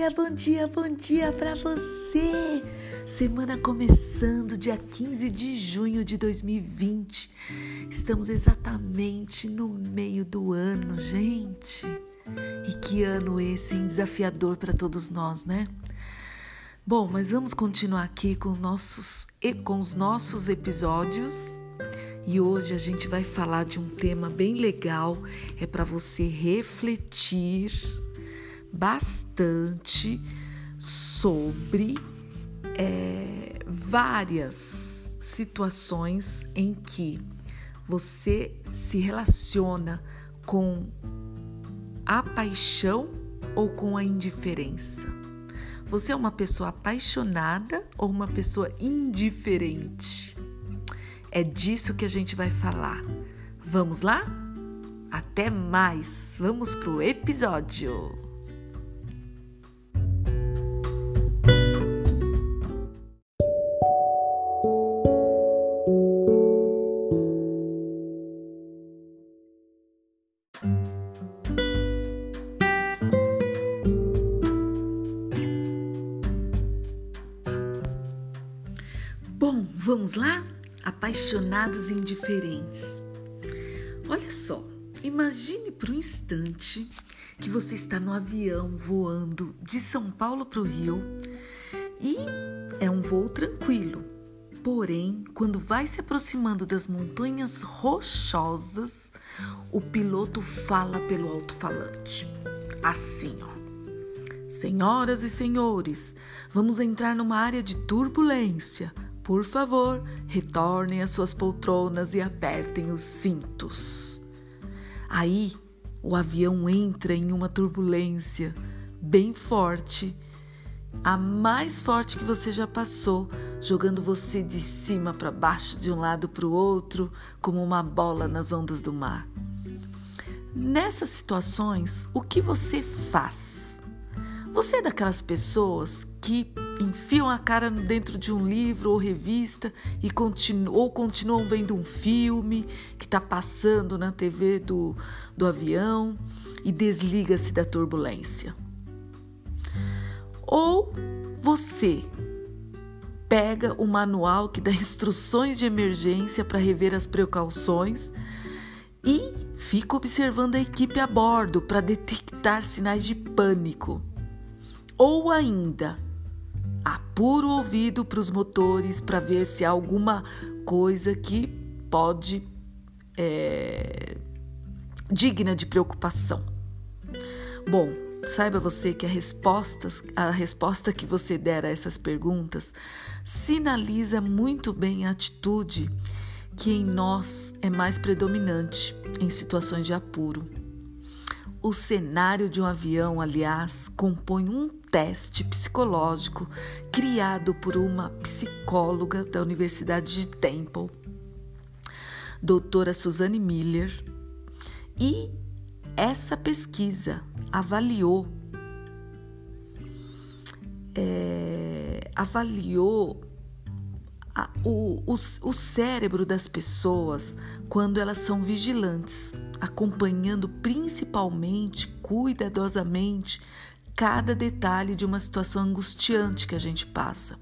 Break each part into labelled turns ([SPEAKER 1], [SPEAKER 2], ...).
[SPEAKER 1] dia, bom dia, bom dia para você! Semana começando, dia 15 de junho de 2020. Estamos exatamente no meio do ano, gente. E que ano esse, hein? Desafiador para todos nós, né? Bom, mas vamos continuar aqui com, nossos, com os nossos episódios. E hoje a gente vai falar de um tema bem legal, é para você refletir bastante sobre é, várias situações em que você se relaciona com a paixão ou com a indiferença. Você é uma pessoa apaixonada ou uma pessoa indiferente? É disso que a gente vai falar. Vamos lá? Até mais! Vamos pro episódio! Bom, vamos lá? Apaixonados indiferentes. Olha só, imagine por um instante que você está no avião voando de São Paulo para o Rio e é um voo tranquilo. Porém, quando vai se aproximando das montanhas rochosas, o piloto fala pelo alto-falante. Assim, ó. Senhoras e senhores, vamos entrar numa área de turbulência. Por favor, retornem às suas poltronas e apertem os cintos. Aí, o avião entra em uma turbulência bem forte, a mais forte que você já passou, jogando você de cima para baixo, de um lado para o outro, como uma bola nas ondas do mar. Nessas situações, o que você faz? Você é daquelas pessoas que enfiam a cara dentro de um livro ou revista e continu ou continuam vendo um filme que está passando na TV do, do avião e desliga-se da turbulência. Ou você pega o manual que dá instruções de emergência para rever as precauções e fica observando a equipe a bordo para detectar sinais de pânico. Ou ainda, apura o ouvido para os motores para ver se há alguma coisa que pode é, digna de preocupação. Bom, saiba você que a resposta, a resposta que você der a essas perguntas sinaliza muito bem a atitude que em nós é mais predominante em situações de apuro. O cenário de um avião, aliás, compõe um teste psicológico criado por uma psicóloga da Universidade de Temple, doutora Suzanne Miller, e essa pesquisa avaliou é, avaliou a, o, o, o cérebro das pessoas quando elas são vigilantes, acompanhando principalmente, cuidadosamente, cada detalhe de uma situação angustiante que a gente passa.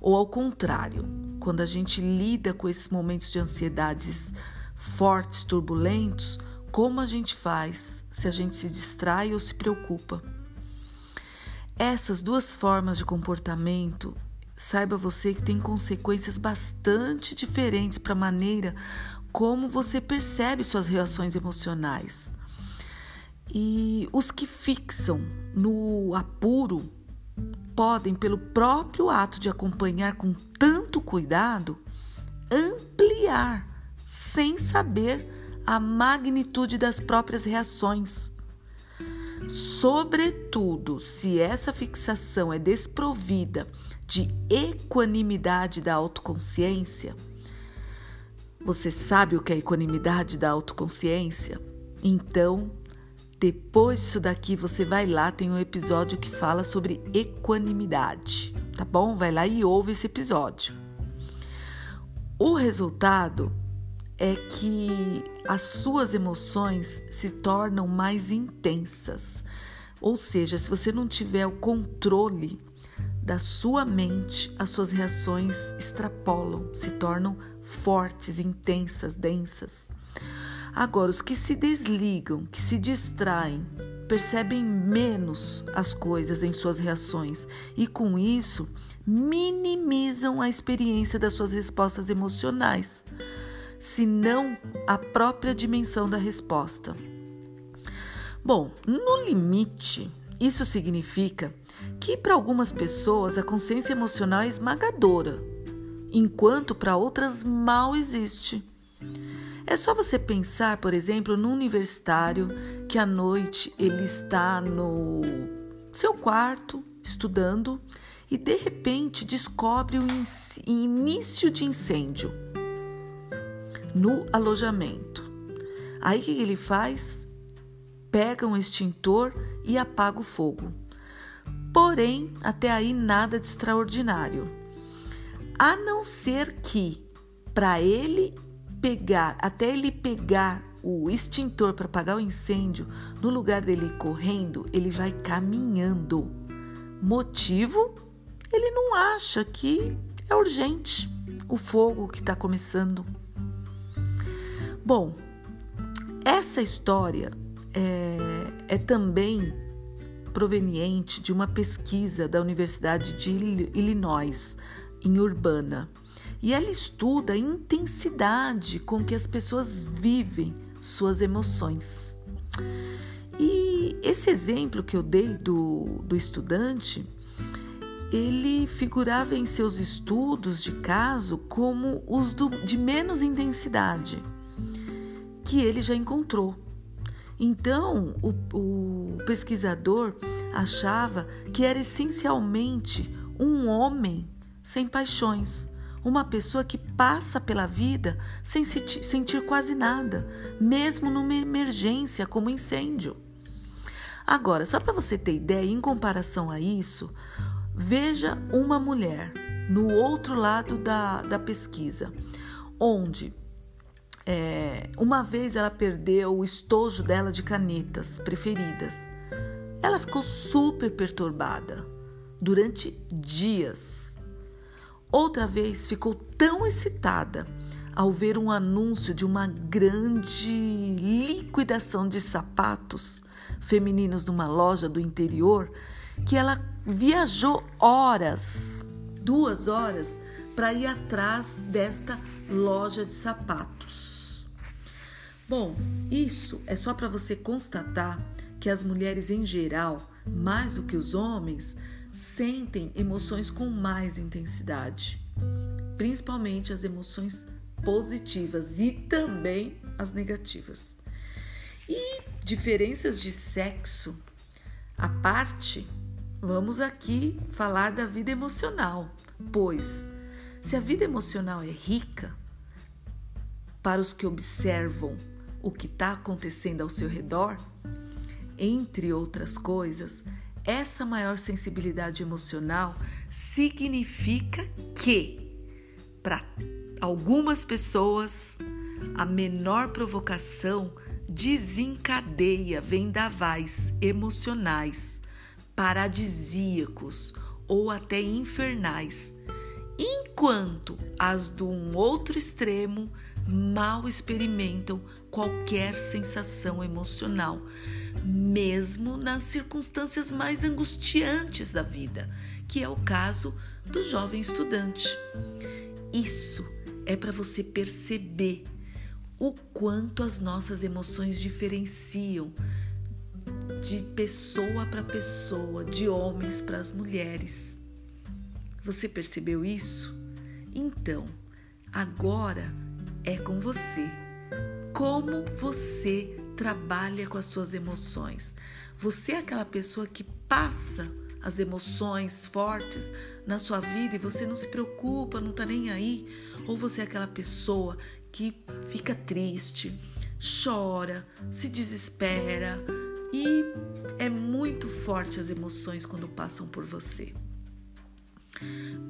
[SPEAKER 1] Ou ao contrário, quando a gente lida com esses momentos de ansiedades fortes, turbulentos, como a gente faz se a gente se distrai ou se preocupa. Essas duas formas de comportamento saiba você que tem consequências bastante diferentes para a maneira como você percebe suas reações emocionais. E os que fixam no apuro podem, pelo próprio ato de acompanhar com tanto cuidado, ampliar sem saber a magnitude das próprias reações. Sobretudo, se essa fixação é desprovida de equanimidade da autoconsciência. Você sabe o que é equanimidade da autoconsciência? Então, depois disso daqui, você vai lá, tem um episódio que fala sobre equanimidade, tá bom? Vai lá e ouve esse episódio. O resultado é que as suas emoções se tornam mais intensas, Ou seja, se você não tiver o controle da sua mente, as suas reações extrapolam, se tornam fortes, intensas, densas. Agora, os que se desligam, que se distraem, percebem menos as coisas em suas reações e, com isso, minimizam a experiência das suas respostas emocionais, se não a própria dimensão da resposta. Bom, no limite, isso significa que para algumas pessoas a consciência emocional é esmagadora, enquanto para outras mal existe. É só você pensar, por exemplo, no universitário que à noite ele está no seu quarto estudando e de repente descobre o início de incêndio no alojamento. Aí o que ele faz? Pega um extintor e apaga o fogo. Porém, até aí nada de extraordinário. A não ser que, para ele pegar, até ele pegar o extintor para apagar o incêndio, no lugar dele correndo, ele vai caminhando. Motivo? Ele não acha que é urgente o fogo que está começando. Bom, essa história é, é também proveniente de uma pesquisa da Universidade de Illinois, em Urbana. E ela estuda a intensidade com que as pessoas vivem suas emoções. E esse exemplo que eu dei do, do estudante, ele figurava em seus estudos de caso como os do, de menos intensidade que ele já encontrou. Então, o, o pesquisador achava que era essencialmente um homem sem paixões, uma pessoa que passa pela vida sem sentir quase nada, mesmo numa emergência como incêndio. Agora, só para você ter ideia, em comparação a isso, veja uma mulher no outro lado da, da pesquisa, onde é, uma vez ela perdeu o estojo dela de canetas preferidas. Ela ficou super perturbada durante dias. Outra vez ficou tão excitada ao ver um anúncio de uma grande liquidação de sapatos femininos numa loja do interior que ela viajou horas, duas horas, para ir atrás desta loja de sapatos. Bom, isso é só para você constatar que as mulheres em geral, mais do que os homens, sentem emoções com mais intensidade, principalmente as emoções positivas e também as negativas. E diferenças de sexo à parte, vamos aqui falar da vida emocional, pois se a vida emocional é rica, para os que observam o que está acontecendo ao seu redor, entre outras coisas, essa maior sensibilidade emocional significa que, para algumas pessoas, a menor provocação desencadeia vendavais emocionais, paradisíacos ou até infernais, enquanto as do um outro extremo mal experimentam qualquer sensação emocional, mesmo nas circunstâncias mais angustiantes da vida, que é o caso do jovem estudante. Isso é para você perceber o quanto as nossas emoções diferenciam de pessoa para pessoa, de homens para as mulheres. Você percebeu isso? Então, agora é com você. Como você trabalha com as suas emoções? Você é aquela pessoa que passa as emoções fortes na sua vida e você não se preocupa, não tá nem aí? Ou você é aquela pessoa que fica triste, chora, se desespera e é muito forte as emoções quando passam por você?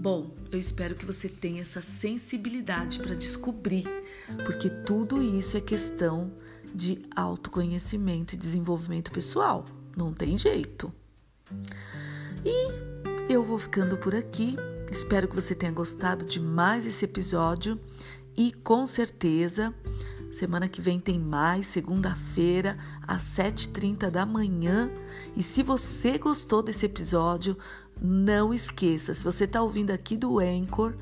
[SPEAKER 1] Bom, eu espero que você tenha essa sensibilidade para descobrir, porque tudo isso é questão de autoconhecimento e desenvolvimento pessoal. não tem jeito. E eu vou ficando por aqui. Espero que você tenha gostado de mais esse episódio e com certeza semana que vem tem mais, segunda-feira, às 7h30 da manhã. E se você gostou desse episódio, não esqueça, se você está ouvindo aqui do Anchor,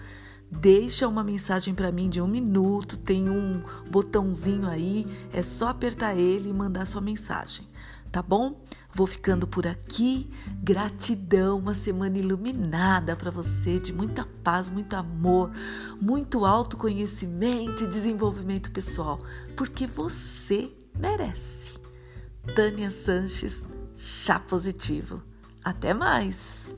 [SPEAKER 1] deixa uma mensagem para mim de um minuto, tem um botãozinho aí, é só apertar ele e mandar sua mensagem, tá bom? Vou ficando por aqui. Gratidão, uma semana iluminada para você, de muita paz, muito amor, muito autoconhecimento e desenvolvimento pessoal, porque você merece. Tânia Sanches, chá positivo. Até mais!